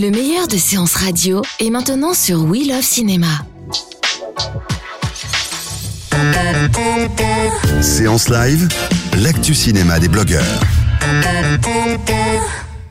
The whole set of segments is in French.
Le meilleur de séances radio est maintenant sur We Love Cinéma. Séance live, l'actu cinéma des blogueurs.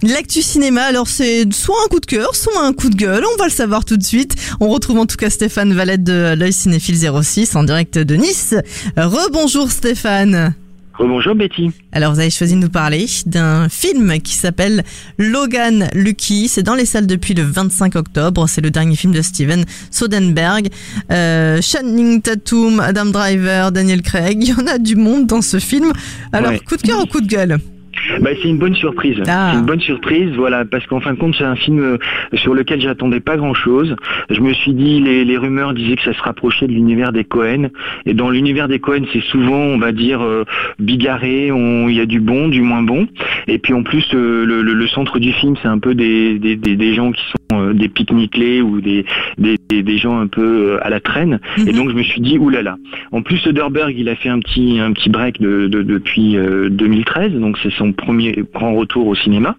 L'actu cinéma, alors c'est soit un coup de cœur, soit un coup de gueule, on va le savoir tout de suite. On retrouve en tout cas Stéphane Valette de l'œil cinéphile 06 en direct de Nice. Rebonjour Stéphane. Bonjour Betty. Alors vous avez choisi de nous parler d'un film qui s'appelle Logan Lucky. C'est dans les salles depuis le 25 octobre. C'est le dernier film de Steven Soderbergh. Euh, Channing Tatum, Adam Driver, Daniel Craig. Il y en a du monde dans ce film. Alors Ouais. coup de cœur ou coup de gueule? Bah, c'est une bonne surprise. Ah. C'est une bonne surprise, voilà, parce qu'en fin de compte, c'est un film euh, sur lequel j'attendais pas grand-chose. Je me suis dit, les, les rumeurs disaient que ça se rapprochait de l'univers des Cohen. Et dans l'univers des Cohen, c'est souvent, on va dire, euh, bigarré. Il y a du bon, du moins bon. Et puis en plus, euh, le, le- le centre du film, c'est un peu des, des, des, des gens qui sont euh, des pique-nickelés ou des, des, gens un peu à la traîne. Et Mhm. donc je me suis dit, oulala. En plus, Soderbergh, il a fait un petit un petit break de, de- depuis euh, 2013, donc c'est son premier grand retour au cinéma.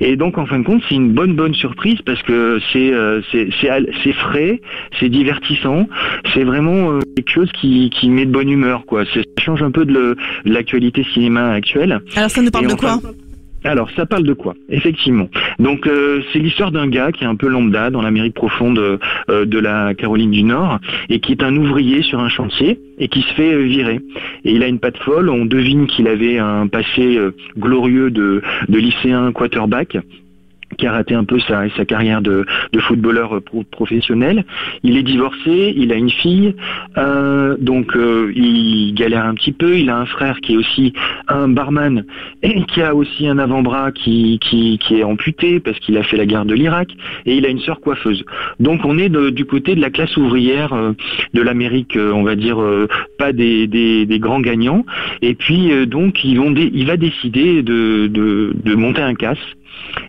Et donc en fin de compte, c'est une bonne bonne surprise parce que c'est euh, c'est frais, c'est divertissant, c'est vraiment euh, quelque chose qui qui met de bonne humeur quoi. Ça change un peu de l'actualité cinéma actuelle. Alors ça nous parle Et de quoi? Alors, ça parle de quoi Effectivement? Donc, euh, c'est l'histoire d'un gars qui est un peu lambda dans l'Amérique profonde euh, de la Caroline du Nord et qui est un ouvrier sur un chantier et qui se fait euh, virer. Et il a une patte folle. On devine qu'il avait un passé euh, glorieux de lycéen quarterback qui a raté un peu sa, carrière de, footballeur euh, pro- professionnel. Il est divorcé, il a une fille, euh, donc euh, il galère un petit peu. Il a un frère qui est aussi un barman et qui a aussi un avant-bras qui, qui, qui est amputé parce qu'il a fait la guerre de l'Irak et il a une sœur coiffeuse. Donc on est du côté de la classe ouvrière euh, de l'Amérique, euh, on va dire pas des, des, des grands gagnants. Et puis donc ils vont il va décider de, de, de monter un casse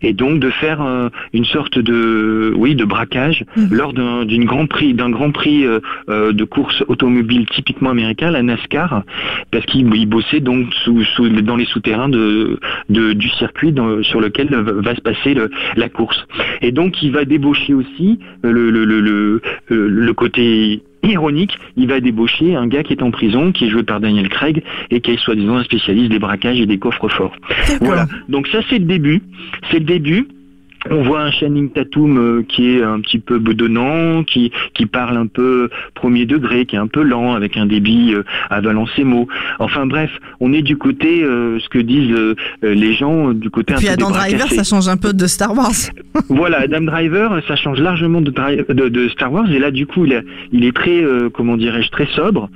et donc de faire euh, une sorte de oui de braquage Mhm. lors d'un d'une grand prix d'un grand prix euh, euh, de course automobile typiquement américain la NASCAR parce qu'il il bossait donc sous, sous- dans les souterrains de, de- du circuit dans- sur lequel va se passer le- la course et donc il va débaucher aussi le, le- le côté ironique, il va débaucher un gars qui est en prison, qui est joué par Daniel Craig, et qui est soi-disant un spécialiste des braquages et des coffres forts. Voilà. Donc ça c'est le début. C'est le début. On voit un Channing Tatum euh, qui est un petit peu bedonnant, qui, qui parle un peu premier degré, qui est un peu lent, avec un débit euh, avalant ses mots. Enfin bref, on est du côté, euh, ce que disent euh, euh, les gens, euh, du côté un Puis peu Adam Driver, cassés. ça change un peu de Star Wars. Voilà, Adam Driver, ça change largement de, Dri- de, de Star Wars, et là du coup il, a- il est très, euh, comment dirais-je, très sobre.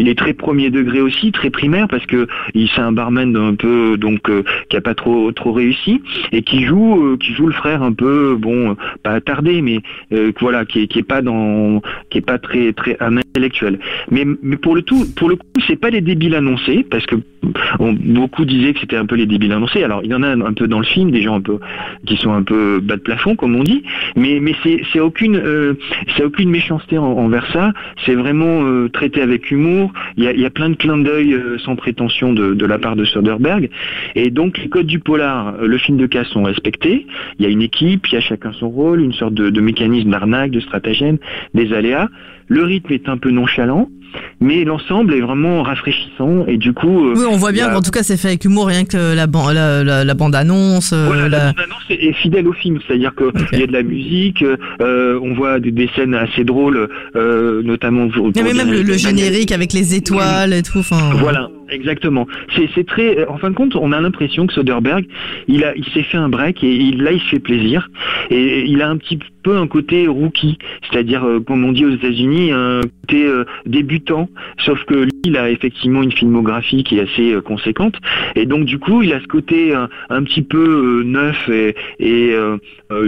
Il est très premier degré aussi, très primaire parce que il c'est un barman un peu donc euh, qui a pas trop trop réussi et qui joue euh, qui joue le frère un peu bon euh, pas attardé mais voilà qui est, qui est pas dans qui est pas très très Mais mais pour le tout pour le coup c'est pas les débiles annoncés parce que beaucoup disaient que c'était un peu les débiles annoncés. Alors il y en a un peu dans le film des gens un peu qui sont un peu bas de plafond comme on dit. Mais mais c'est aucune euh, c'est aucune méchanceté en- envers ça. C'est vraiment euh, traité avec humour. Il y a, y a plein de clins d'œil euh, sans prétention de, de la part de Soderbergh. Et donc les codes du polar le film de casse sont respectés. Il y a une équipe il y a chacun son rôle une sorte de mécanisme d'arnaque de stratagème des aléas le rythme est un peu nonchalant mais l'ensemble est vraiment rafraîchissant et du coup euh, Oui, on voit bien a- qu'en tout cas c'est fait avec humour, rien que la, ban- la, la, la bande-annonce. euh, Voilà, la- la bande-annonce est est fidèle au film, c'est-à-dire qu'il y a de la musique, euh, on voit des, des scènes assez drôles, euh, notamment pour, Il y avait pour même le, le générique avec les étoiles et tout. Voilà, exactement. C'est c'est très, en fin de compte, on a l'impression que Soderbergh, il a, il s'est fait un break et il, là il se fait plaisir et il a un petit peu un côté rookie, c'est-à-dire euh, comme on dit aux États-Unis, un côté euh, débutant. Sauf que lui, il a effectivement une filmographie qui est assez euh, conséquente, et donc du coup, il a ce côté un, petit peu neuf et, et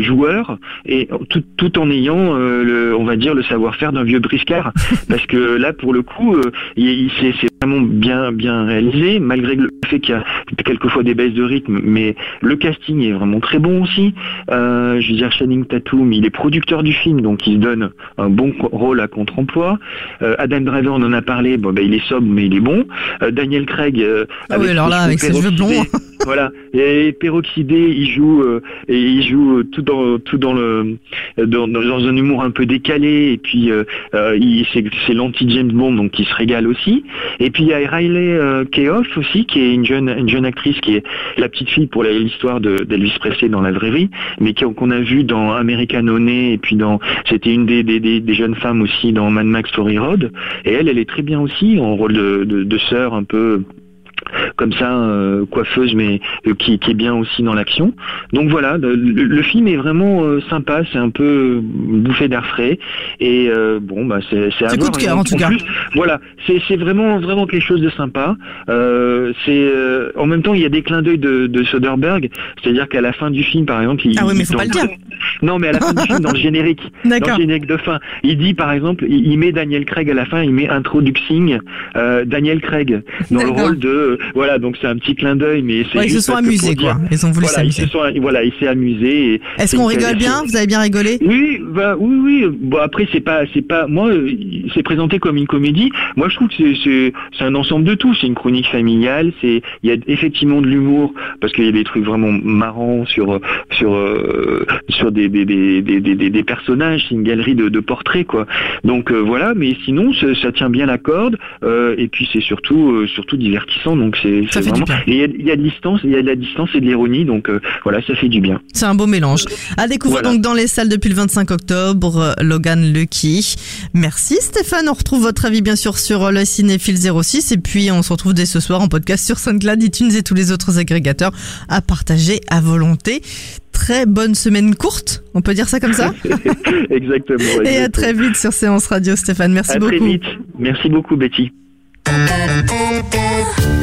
joueur, et tout, tout en ayant, le, on va dire, le savoir-faire d'un vieux briscard, parce que là, pour le coup, il, il- c'est vraiment bien bien réalisé, malgré le fait qu'il y a quelquefois des baisses de rythme, mais le casting est vraiment très bon aussi. Je veux dire, Channing Tatum, il est producteur du film, donc il se donne un bon rôle à contre-emploi. Euh, Adam Driver, on en a parlé, bon, ben, il est sobre, mais il est bon. Euh, Daniel Craig, euh, Ah oui, alors là, avec ses cheveux blonds. voilà, et peroxydé, il joue, euh, et il joue euh, tout dans tout dans le dans, un humour un peu décalé, et puis euh, c'est c'est l'anti James Bond, donc il se régale aussi. Et puis il y a Riley Keough aussi, qui est une jeune une jeune actrice qui est la petite fille pour l'histoire de- d'Elvis Presley dans la vraie vie, mais qu'on a vu dans American Honey et puis dans c'était une des, des, des, des jeunes femmes aussi dans Mad Max Fury Road. Et elle, elle est très bien aussi en rôle de, de, de sœur un peu comme ça, euh, coiffeuse, mais euh, qui, qui est bien aussi dans l'action. Donc voilà, le, film est vraiment euh, sympa, c'est un peu bouffée d'air frais, et bon, bah c'est c'est à C'est coup voir. de cœur, Et en tout cas. plus, voilà, c'est c'est vraiment vraiment quelque chose de sympa. C'est en même temps, il y a des clins d'œil de, de Soderbergh, c'est-à-dire qu'à la fin du film, par exemple, il, Ah oui, mais faut pas le dire. Non, mais à la fin du film, dans le générique, dans le générique de fin, il dit par exemple, il, il met Daniel Craig à la fin, il met introducing Daniel Craig dans le rôle de voilà, donc c'est un petit clin d'œil, mais c'est Ouais, ils se sont amusés, dire- quoi. Ils ont voulu Voilà, ils s'amuser. se sont, voilà, il s'est amusé. Est-ce qu'on rigole bien Vous avez bien rigolé? Oui, bah, oui, oui. Bon après c'est pas, c'est pas. Moi, euh, c'est présenté comme une comédie. Moi, je trouve que c'est, c'est, un ensemble de tout. C'est une chronique familiale. C'est, il y a effectivement de l'humour parce qu'il y a des trucs vraiment marrants sur, sur, euh, sur des, des, des, des, des, personnages. C'est une galerie de, de portraits, quoi. Donc euh, voilà. Mais sinon, ça, ça tient bien la corde. euh, et puis c'est surtout, euh, surtout divertissant. Donc c'est, vraiment. il y a, il y a de distance, il y a de la distance et de l'ironie. Donc euh, voilà, ça fait du bien. C'est un beau mélange. À découvrir Voilà. donc dans les salles depuis le 25 octobre, euh, Logan Lucky. Merci Stéphane, on retrouve votre avis bien sûr sur euh, le Cinéphile 06 et puis on se retrouve dès ce soir en podcast sur SoundCloud, iTunes et tous les autres agrégateurs à partager à volonté. Très bonne semaine courte, on peut dire ça comme ça exactement. Et à très vite sur Séance Radio Stéphane, merci À beaucoup. très vite. Merci beaucoup, Betty.